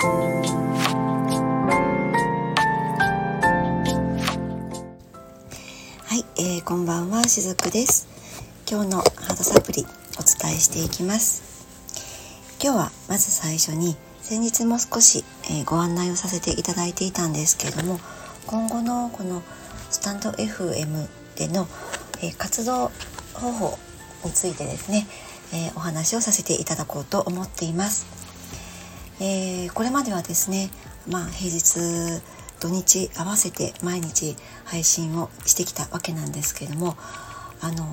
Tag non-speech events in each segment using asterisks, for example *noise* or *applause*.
はい、えー、こんばんはしずくです。今日のハードサプリお伝えしていきます。今日はまず最初に先日も少し、えー、ご案内をさせていただいていたんですけれども今後のこのスタンド FM での、えー、活動方法についてですね、えー、お話をさせていただこうと思っています、えこれまではですねまあ平日土日合わせて毎日配信をしてきたわけなんですけれどもあの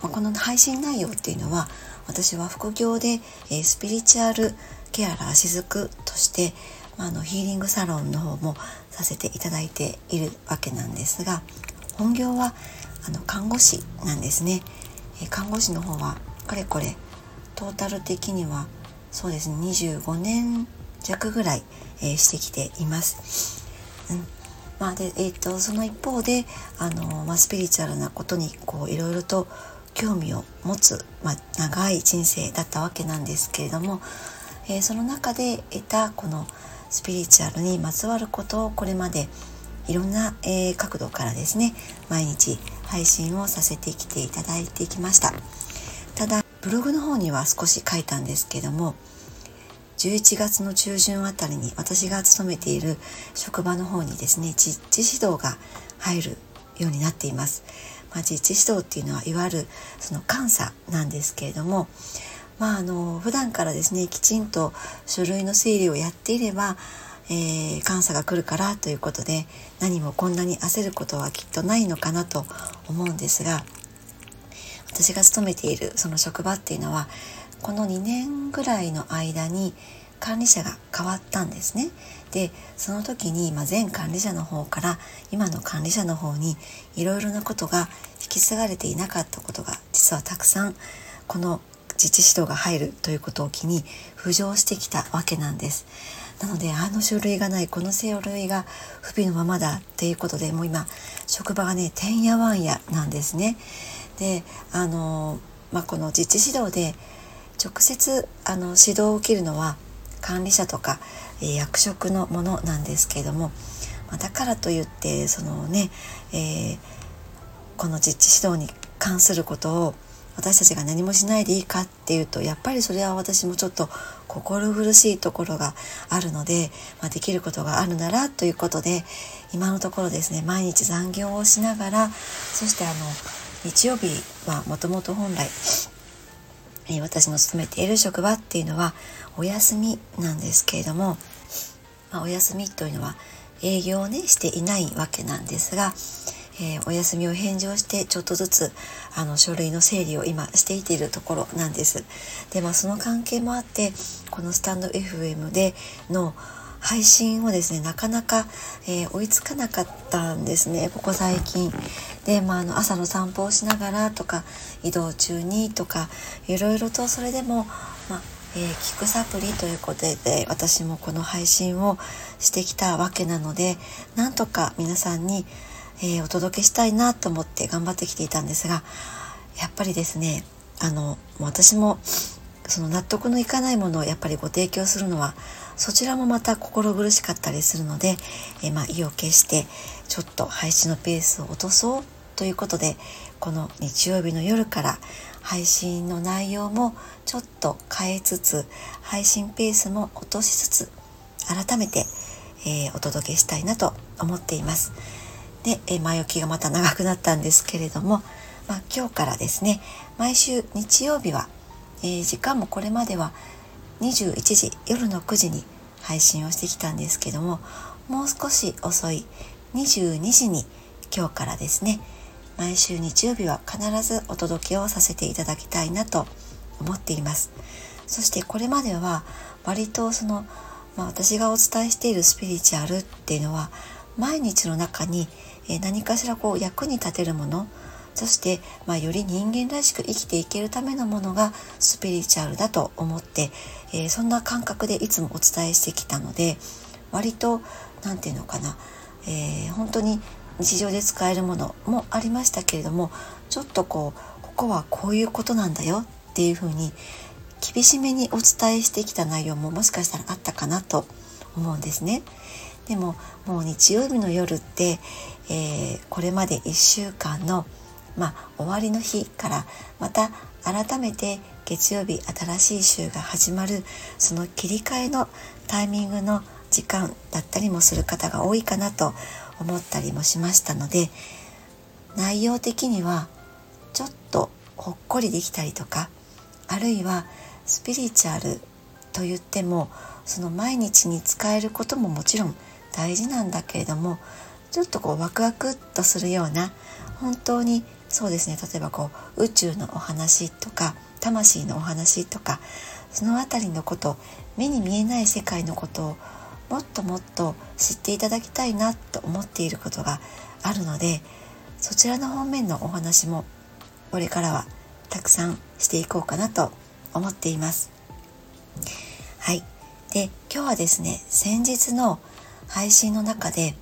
この配信内容っていうのは私は副業で、えー、スピリチュアルケアラーしずくとして、まあ、のヒーリングサロンの方もさせていただいているわけなんですが本業はあの看護師なんですね、えー、看護師の方はかれこれトータル的にはそうですね。25年弱ぐらい、えー、してきています。うん。まあでえーと、その一方であの、まあ、スピリチュアルなことにいろいろと興味を持つ、まあ、長い人生だったわけなんですけれども、えー、その中で得たこのスピリチュアルにまつわることをこれまでいろんな、えー、角度からですね毎日配信をさせてきていただいてきました。ただブログの方には少し書いたんですけども11月の中旬あたりに私が勤めている職場の方にですね実地指導が入るようになっています。まあ、実地指導っていうのはいわゆるその監査なんですけれどもまああの普段からですねきちんと書類の整理をやっていればえー、監査が来るからということで何もこんなに焦ることはきっとないのかなと思うんですが私が勤めているその職場っていうのはこの2年ぐらいの間に管理者が変わったんですね。でその時に、まあ、前管理者の方から今の管理者の方にいろいろなことが引き継がれていなかったことが実はたくさんこの自治指導が入るということを機に浮上してきたわけなんです。なのであの書類がないこの書類が不備のままだっていうことでもう今職場がねてんやわんやなんですね。であの、まあ、この実地指導で直接あの指導を受けるのは管理者とか、えー、役職のものなんですけれども、まあ、だからといってそのね、えー、この実地指導に関することを私たちが何もしないでいいかっていうとやっぱりそれは私もちょっと心苦しいところがあるので、まあ、できることがあるならということで今のところですね毎日残業をしながらそしてあの日曜日はもともと本来え私の勤めている職場っていうのはお休みなんですけれども、まあ、お休みというのは営業をねしていないわけなんですが、えー、お休みを返上してちょっとずつあの書類の整理を今していているところなんです。でまあその関係もあってこのスタンド FM での配信をですねなかなか、えー、追いつかなかったんですねここ最近。で、まあ、あの朝の散歩をしながらとか移動中にとかいろいろとそれでも、まあえー、聞くサプリということで私もこの配信をしてきたわけなのでなんとか皆さんに、えー、お届けしたいなと思って頑張ってきていたんですがやっぱりですねあの私もその納得のいかないものをやっぱりご提供するのはそちらもまた心苦しかったりするので、えまあ、意を決してちょっと配信のペースを落とそうということでこの日曜日の夜から配信の内容もちょっと変えつつ配信ペースも落としつつ改めて、えー、お届けしたいなと思っています。で、え、前置きがまた長くなったんですけれども、まあ、今日からですね毎週日曜日は、えー、時間もこれまでは21時夜の9時に配信をしてきたんですけどももう少し遅い22時に今日からですね毎週日曜日は必ずお届けをさせていただきたいなと思っています。そしてこれまでは割とその、まあ、私がお伝えしているスピリチュアルっていうのは毎日の中に何かしらこう役に立てるものそして、まあ、より人間らしく生きていけるためのものがスピリチュアルだと思って、えー、そんな感覚でいつもお伝えしてきたので割と何て言うのかな、えー、本当に日常で使えるものもありましたけれどもちょっとこうここはこういうことなんだよっていうふうに厳しめにお伝えしてきた内容ももしかしたらあったかなと思うんですね。でももう日曜日の夜って、えー、これまで1週間の、まあ、終わりの日からまた改めて月曜日新しい週が始まる。その切り替えのタイミングの時間だったりもする方が多いかなと思ったりもしましたので内容的にはちょっとほっこりできたりとかあるいはスピリチュアルと言ってもその毎日に使えることももちろん大事なんだけれどもちょっとこうワクワクっとするような本当にそうですね。例えばこう宇宙のお話とか魂のお話とかその辺りのこと目に見えない世界のことをもっともっと知っていただきたいなと思っていることがあるのでそちらの方面のお話もこれからはたくさんしていこうかなと思っています。はい。で、今日はですね、先日の配信の中で、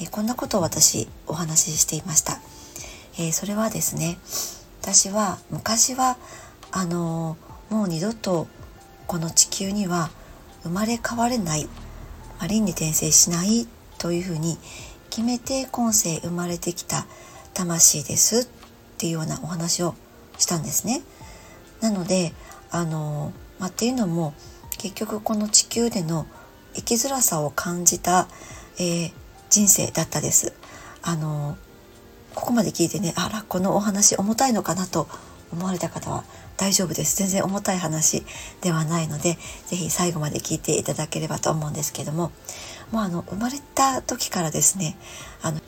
えこんなことを私お話ししていました。えー、それはですね、私は昔はあの、もう二度とこの地球には生まれ変われない、まあ、輪廻転生しないというふうに決めて今世生まれてきた魂ですっていうようなお話をしたんですね。なのであの、まあ、っていうのも結局この地球での生きづらさを感じた、えー、人生だったです。あのここまで聞いてねあらこのお話重たいのかなと思われた方は大丈夫です。全然重たい話ではないので是非最後まで聞いていただければと思うんですけども。もうあの生まれた時からですねあの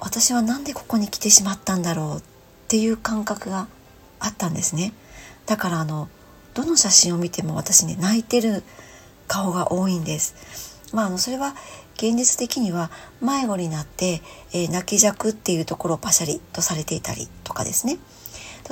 私は何でここに来てしまったんだろうっていう感覚があったんですね。だからあのどの写真を見ても私ね泣いてる顔が多いんです。まああのそれは現実的には迷子になって、えー、泣き弱っていうところをパシャリとされていたりとかですね。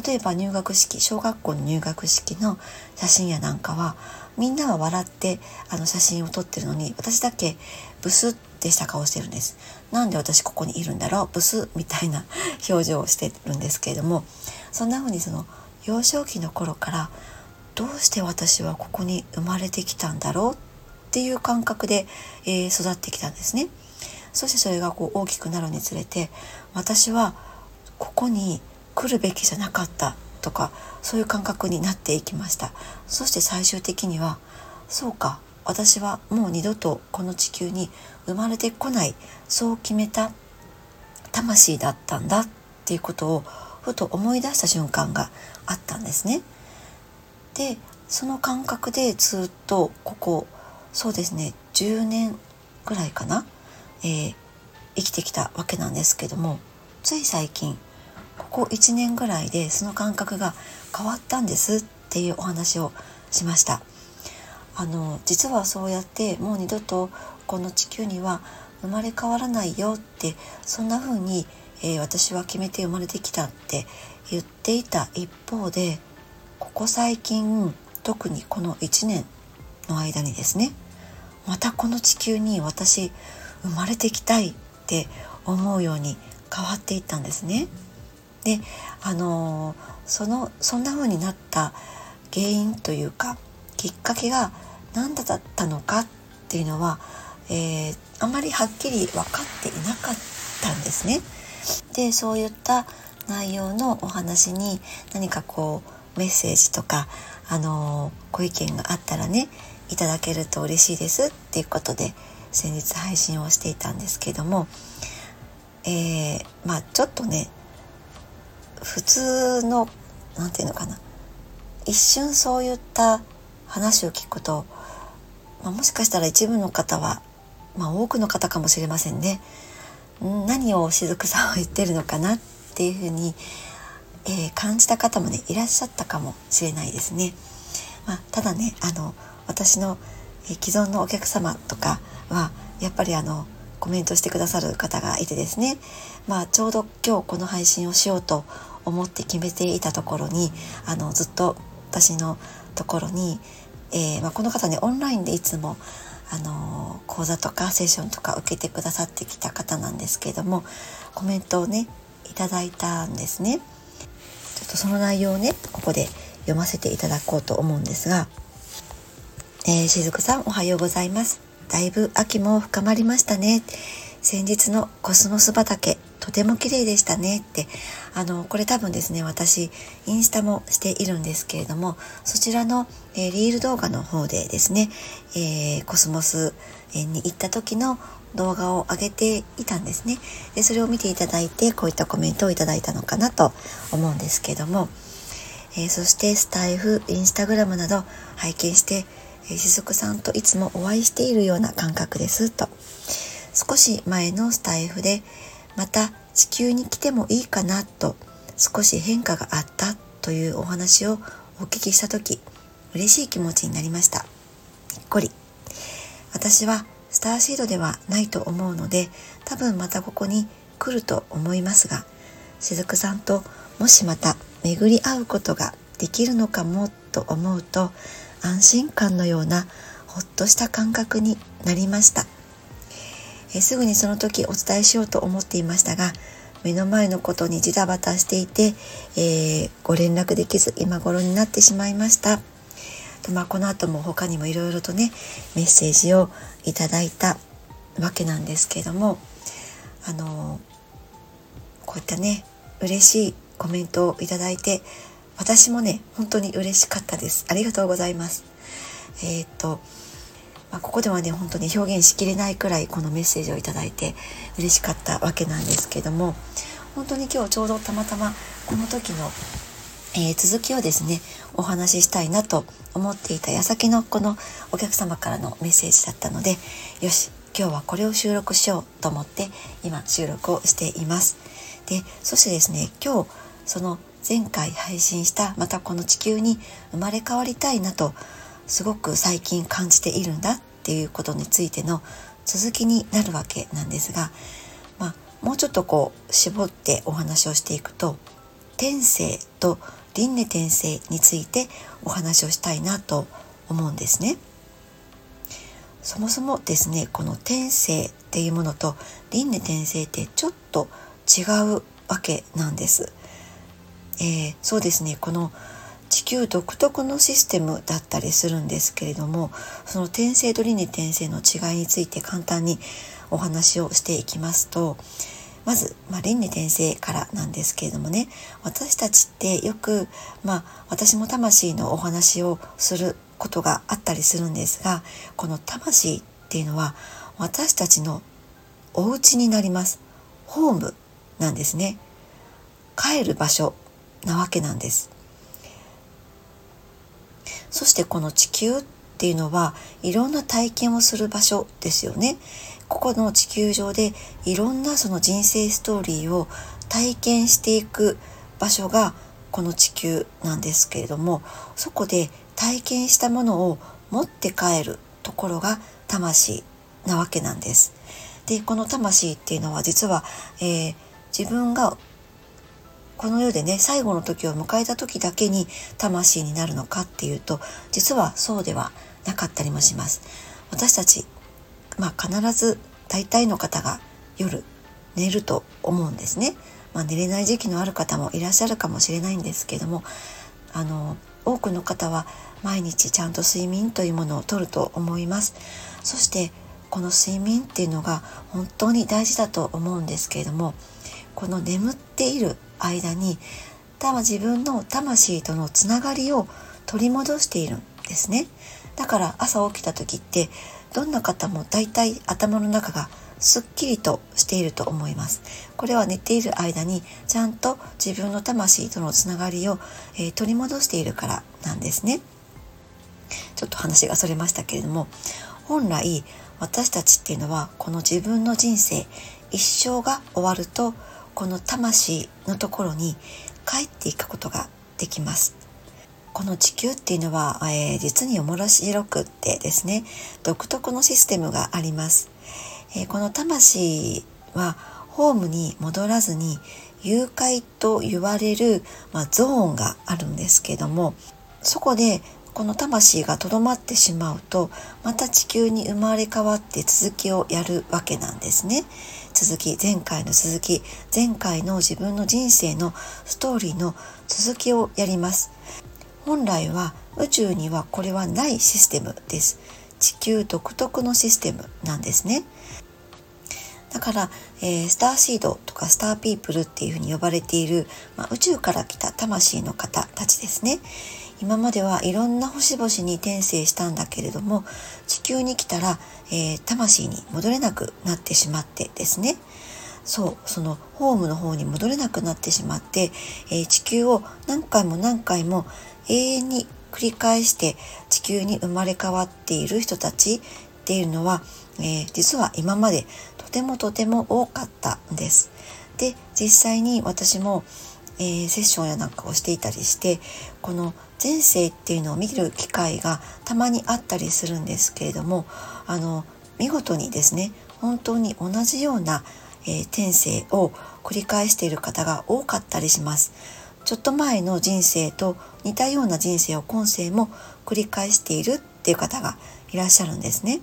例えば入学式小学校の入学式の写真やなんかはみんなは笑ってあの写真を撮ってるのに私だけブスってした顔してるんです。なんで私ここにいるんだろう？ブスみたいな *laughs* 表情をしてるんですけれどもそんな風にその幼少期の頃からどうして私はここに生まれてきたんだろうっていう感覚で、えー、育ってきたんですね。そしてそれがこう大きくなるにつれて私はここに来るべきじゃなかったとかそういう感覚になっていきましたそして最終的にはそうか私はもう二度とこの地球に生まれてこないそう決めた魂だったんだっていうことをふと思い出した瞬間があったんですね。でその感覚でずっとここそうですね10年ぐらいかな、えー、生きてきたわけなんですけどもつい最近ここ1年ぐらいでその感覚が変わったんですっていうお話をしましたあの実はそうやってもう二度とこの地球には生まれ変わらないよってそんな風に、えー、私は決めて生まれてきたって言っていた一方でここ最近特にこの1年の間にですねまたこの地球に私生まれてきたいって思うように変わっていったんですね。であのそのそんな風になった原因というかきっかけが何だったのかっていうのは、えー、あまりはっきり分かっていなかったんですね。でそういった内容のお話に何かこうメッセージとか、あのご意見があったらねいただけると嬉しいですっていうことで先日配信をしていたんですけども、えー、まあちょっとね普通の何て言うのかな。一瞬そういった話を聞くと、まあ、もしかしたら一部の方は、まあ、多くの方かもしれませんね。何を雫さんは言ってるのかなっていうふうに、えー、感じた方もねいらっしゃったかもしれないですね。まあ、ただねあの私の、え、既存のお客様とかはやっぱりあのコメントしてくださる方がいてですね。まあちょうど今日この配信をしようと思って決めていたところにあのずっと私のところに、えー、まあ、この方ねオンラインでいつもあの講座とかセッションとか受けてくださってきた方なんですけれどもコメントをねいただいたんですね。ちょっとその内容をねここで読ませていただこうと思うんですが、えー、しずくさんおはようございます。だいぶ秋も深まりましたね。先日のコスモス畑、とても綺麗でしたねって、あの、これ多分ですね、私、インスタもしているんですけれども、そちらの、えー、リール動画の方でですね、えー、コスモスに行った時の動画を上げていたんですね。で、それを見ていただいて、こういったコメントをいただいたのかなと思うんですけども、えー、そしてスタイフ、インスタグラムなど拝見して、えー、しずくさんといつもお会いしているような感覚ですと。少し前のスタイフで、また地球に来てもいいかなと少し変化があったというお話をお聞きした時、嬉しい気持ちになりました。にっこり。私はスターシードではないと思うので多分またここに来ると思いますがしずくさんともしまた巡り合うことができるのかもと思うと安心感のようなほっとした感覚になりましたえすぐにその時お伝えしようと思っていましたが目の前のことにジタバタしていて、えー、ご連絡できず今頃になってしまいました。でまあ、この後も他にもいろいろとねメッセージをいただいたわけなんですけれどもあのこういったね嬉しいコメントをいただいて私もね本当に嬉しかったですありがとうございますえー、っと、まあ、ここではね本当に表現しきれないくらいこのメッセージをいいて嬉しかったわけなんですけども本当に今日ちょうどたまたまこの時のえー、続きをですねお話ししたいなと思っていた矢先のこのお客様からのメッセージだったのでよし今日はこれを収録しようと思って今収録をしています。でそしてですね今日その前回配信したまたこの地球に生まれ変わりたいなとすごく最近感じているんだっていうことについての続きになるわけなんですが、まあ、もうちょっとこう絞ってお話をしていくと天性と輪廻転生についてお話をしたいなと思うんですね。そもそもですねこの転生っていうものと輪廻転生ってちょっと違うわけなんです。えー、そうですねこの地球独特のシステムだったりするんですけれどもその転生と輪廻転生の違いについて簡単にお話をしていきますとまず、まあ、輪廻転生からなんですけれどもね私たちってよく、まあ、私も魂のお話をすることがあったりするんですがこの魂っていうのは私たちのお家になります。ホームなんですね。帰る場所なわけなんです。そしてこの地球っていうのはいろんな体験をする場所ですよねここの地球上でいろんなその人生ストーリーを体験していく場所がこの地球なんですけれどもそこで体験したものを持って帰るところが魂なわけなんです。でこの魂っていうのは実は、えー、自分がこの世でね最後の時を迎えた時だけに魂になるのかっていうと実はそうではなかったりもします。私たちまあ、必ず大体の方が夜寝ると思うんですね。まあ、寝れない時期のある方もいらっしゃるかもしれないんですけどもあの多くの方は毎日ちゃんと睡眠というものをとると思います。そしてこの睡眠っていうのが本当に大事だと思うんですけれどもこの眠っている間に多分自分の魂とのつながりを取り戻しているんですねだから朝起きた時ってどんな方も大体頭の中がすっきりとしていると思います。これは寝ている間にちゃんと自分の魂とのつながりを、えー、取り戻しているからなんですね。ちょっと話がそれましたけれども本来私たちっていうのはこの自分の人生一生が終わるとこの魂のところに帰っていくことができます。この地球っていうのは、えー、実に面白くってですね独特のシステムがあります、えー、この魂はホームに戻らずに誘拐と言われる、まあ、ゾーンがあるんですけどもそこでこの魂がとどまってしまうとまた地球に生まれ変わって続きをやるわけなんですね。続き前回の続き前回の自分の人生のストーリーの続きをやります。本来は宇宙にはこれはないシステムです。地球独特のシステムなんですね。だから、えー、スターシードとかスターピープルっていうふうに呼ばれている、まあ、宇宙から来た魂の方たちですね。今まではいろんな星々に転生したんだけれども地球に来たら、えー、魂に戻れなくなってしまってですねそうそのホームの方に戻れなくなってしまって、えー、地球を何回も何回も永遠に繰り返して地球に生まれ変わっている人たちっていうのは、えー、実は今までとてもとても多かったんです。で実際に私も、えー、セッションやなんかをしていたりしてこの前世っていうのを見る機会がたまにあったりするんですけれどもあの見事にですね本当に同じような、えー、転生を繰り返している方が多かったりします。ちょっと前の人生と似たような人生を今世も繰り返しているっていう方がいらっしゃるんですね。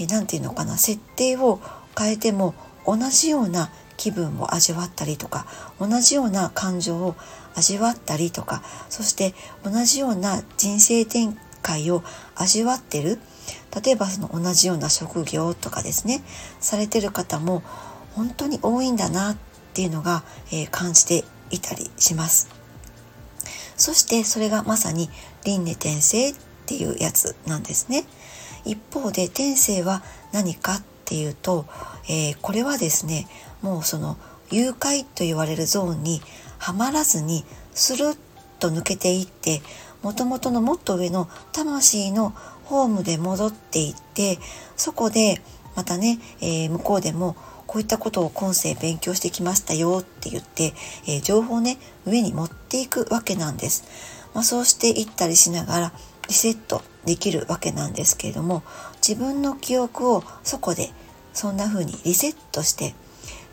えー、て言うのかな設定を変えても同じような気分を味わったりとか同じような感情を味わったりとかそして同じような人生展開を味わってる例えばその同じような職業とかですねされてる方も本当に多いんだなっていうのが、えー、感じていたりします。そしてそれがまさに輪廻転生っていうやつなんですね。一方で転生は何かっていうと、えー、これはですねもうその誘拐と言われるゾーンにはまらずにスルッと抜けていってもともとのもっと上の魂のホームで戻っていってそこでまたね、えー、向こうでもこういったことを今世勉強してきましたよって言って、えー、情報をね上に持っていくわけなんです。まあ、そうしていったりしながらリセットできるわけなんですけれども自分の記憶をそこでそんな風にリセットして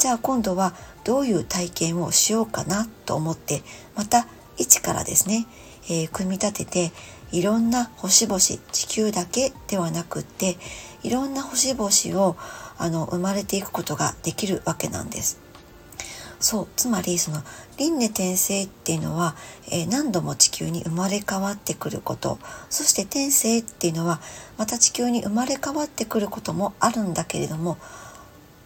じゃあ今度はどういう体験をしようかなと思ってまた一からですね、えー、組み立てていろんな星々地球だけではなくっていろんな星々をあの生まれていくことができるわけなんです。そうつまりその輪廻転生っていうのは、えー、何度も地球に生まれ変わってくることそして転生っていうのはまた地球に生まれ変わってくることもあるんだけれども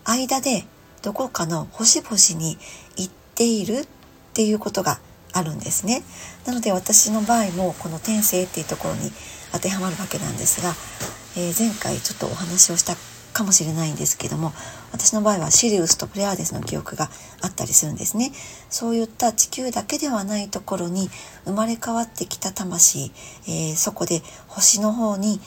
間でどこかの星々に行っているっていうことがあるんですね。なので私の場合もこの転生っていうところに当てはまるわけなんですが、えー、前回ちょっとお話をしたかもしれないんですけども私の場合はシリウスとプレアデスの記憶があったりするんですねそういった地球だけではないところに生まれ変わってきた魂、えー、そこで星の方に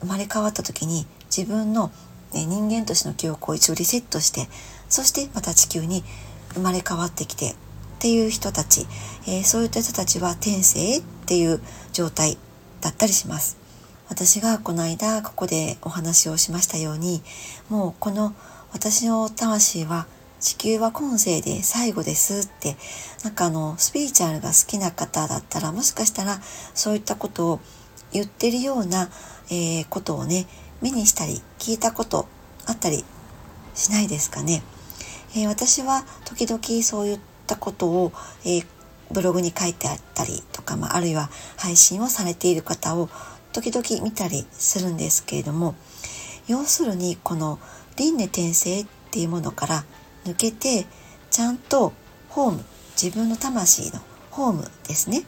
生まれ変わった時に自分の、ね、人間としての記憶を一応リセットしてそしてまた地球に生まれ変わってきてっていう人たち、えー、そういった人たちは天性っていう状態だったりします。私がこの間ここでお話をしましたようにもうこの私の魂は地球は今世で最後ですってなんかあのスピリチュアルが好きな方だったらもしかしたらそういったことを言ってるような、えー、ことをね目にしたり聞いたことあったりしないですかね。えー、私は時々そういったことを、えー、ブログに書いてあったりとか、まあ、あるいは配信をされている方を時々見たりするんですけれども要するにこの輪廻転生っていうものから抜けてちゃんとホーム自分の魂のホームですね。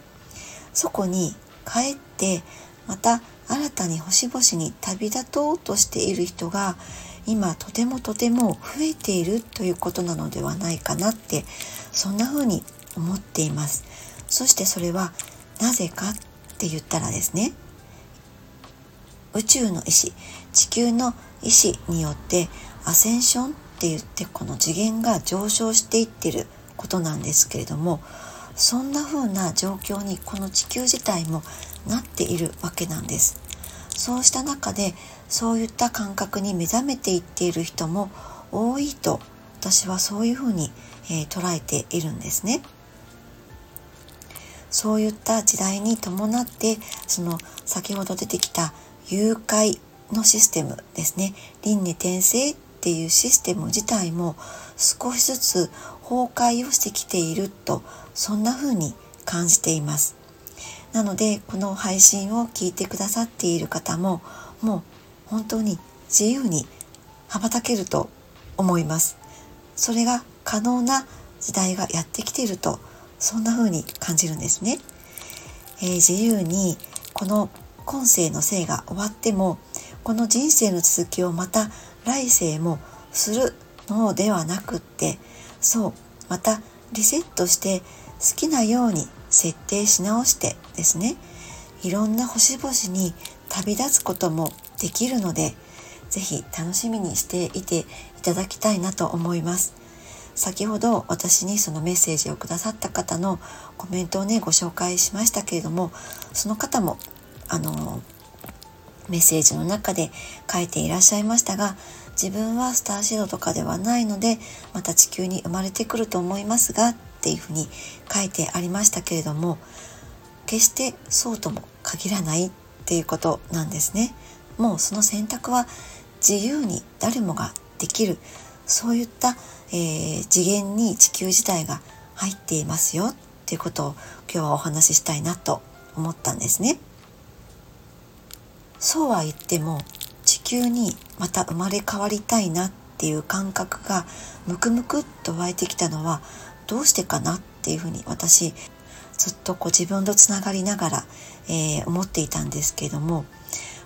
そこに帰ってまた新たに星々に旅立とうとしている人が今とてもとても増えているということなのではないかなってそんな風に思っています。そしてそれはなぜかって言ったらですね宇宙の意志地球の意志によってアセンションって言ってこの次元が上昇していってることなんですけれどもそんな風な状況にこの地球自体もなっているわけなんです。そうした中でそういった感覚に目覚めていっている人も多いと私はそういうふうに、えー、捉えているんですね。そういった時代に伴ってその先ほど出てきた誘拐のシステムですね輪廻転生っていうシステム自体も少しずつ崩壊をしてきているとそんな風に感じていますなのでこの配信を聞いてくださっている方ももう本当に自由に羽ばたけると思います。それが可能な時代がやってきているとそんな風に感じるんですね、えー、自由にこの今世の生が終わってもこの人生の続きをまた来世もするのではなくってそうまたリセットして好きなように設定し直してですねいろんな星々に旅立つこともできるので是非楽しみにしていていただきたいなと思います。先ほど私にそのメッセージをくださった方のコメントをねご紹介しましたけれどもその方もあのメッセージの中で書いていらっしゃいましたが自分はスターシードとかではないのでまた地球に生まれてくると思いますがっていうふうに書いてありましたけれども決してそうとも限らないっていうことなんですね。もうその選択は自由に誰もができるそういった、えー、次元に地球自体が入っていますよっていうことを今日はお話ししたいなと思ったんですね。そうは言っても地球にまた生まれ変わりたいなっていう感覚がムクムクっと湧いてきたのはどうしてかなっていうふうに私ずっとこう自分とつながりながら、えー、思っていたんですけども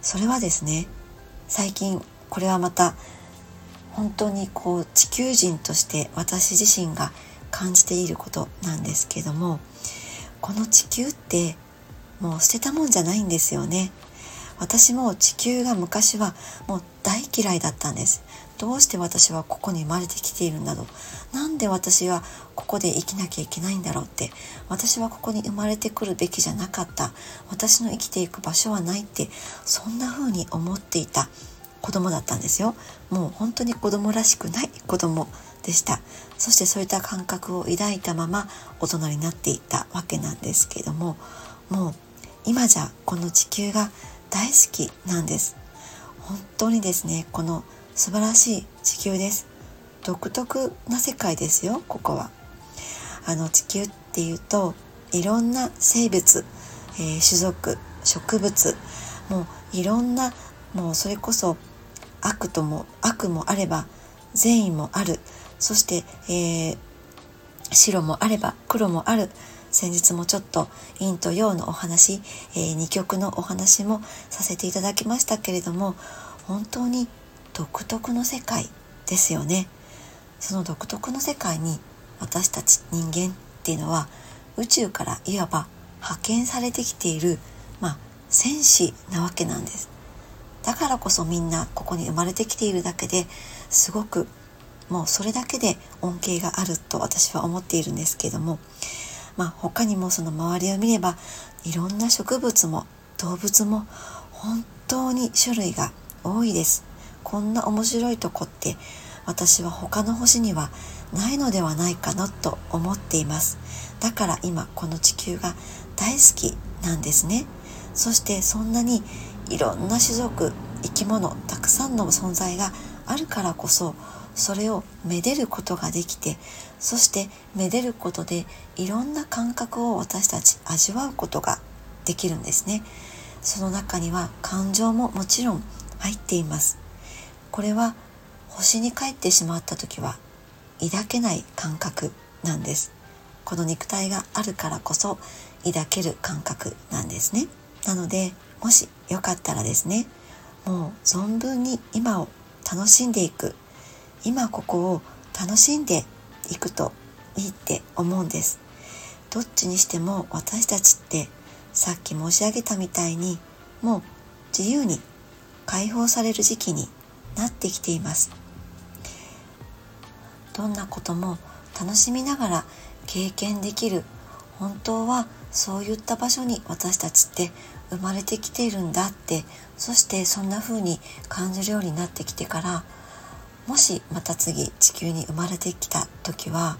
それはですね最近これはまた本当にこう地球人として私自身が感じていることなんですけどもこの地球ってもう捨てたもんじゃないんですよね。私も地球が昔はもう大嫌いだったんです。どうして私はここに生まれてきているんだろう？なんで私はここで生きなきゃいけないんだろうって？私はここに生まれてくるべきじゃなかった。私の生きていく場所はないってそんな風に思っていた子供だったんですよ。もう本当に子供らしくない子供でした。そしてそういった感覚を抱いたまま大人になっていったわけなんですけれどももう今じゃこの地球が大好きなんです。本当にですねこの素晴らしい地球です。独特な世界ですよここは。あの地球っていうといろんな生物、えー、種族植物もういろんなもうそれこそ悪とも悪もあれば善意もある。そして、えー、白もあれば黒もある。先日もちょっと陰と陽のお話、えー、2曲のお話もさせていただきましたけれども本当に独特の世界ですよね。その独特の世界に私たち人間っていうのは宇宙からいわば派遣されてきているまあ戦士なわけなんです。だからこそみんなここに生まれてきているだけですごくもうそれだけで恩恵があると私は思っているんですけどもまあ、他にもその周りを見ればいろんな植物も動物も本当に種類が多いです。こんな面白いとこって私は他の星にはないのではないかなと思っています。だから今この地球が大好きなんですね。そしてそんなにいろんな種族生き物たくさんの存在があるからこそそれをめでることができてそしてめでることでいろんな感覚を私たち味わうことができるんですね。その中には感情ももちろん入っています。これは星に帰ってしまった時は抱けない感覚なんです。この肉体があるからこそ抱ける感覚なんですね。なのでもしよかったらですねもう存分に今を楽しんでいく。今ここを楽しんでいくといいって思うんです。どっちにしても私たちってさっき申し上げたみたいにもう自由に解放される時期になってきています。どんなことも楽しみながら経験できる本当はそういった場所に私たちって生まれてきているんだってそしてそんな風に感じるようになってきてからもしまた次地球に生まれてきた時は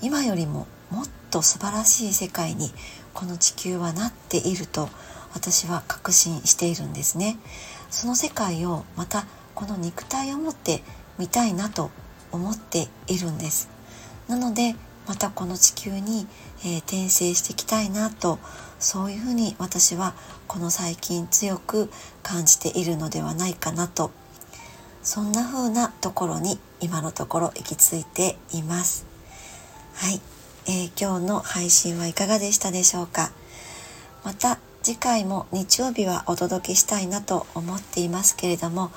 今よりももっと素晴らしい世界にこの地球はなっていると私は確信しているんですね。その世界をまたこの肉体を持って見たいなと思っているんです。なのでまたこの地球に、えー、転生していきたいなとそういうふうに私はこの最近強く感じているのではないかなと。そんな風なところに今のところ行き着いています。はい、えー、今日の配信はいかがでしたでしょうか。また次回も日曜日はお届けしたいなと思っていますけれども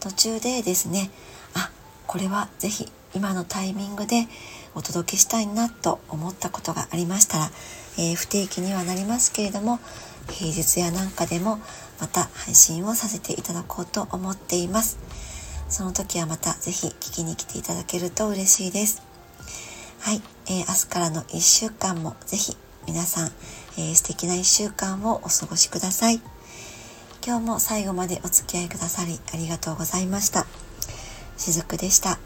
途中でですねあこれは是非今のタイミングでお届けしたいなと思ったことがありましたら、えー、不定期にはなりますけれども平日やなんかでもまた配信をさせていただこうと思っています。その時はまた是非聞きに来ていただけると嬉しいです。はい、えー、明日からの1週間も是非皆さん、えー、素敵な1週間をお過ごしください。今日も最後までお付き合いくださりありがとうございましたしずくでした。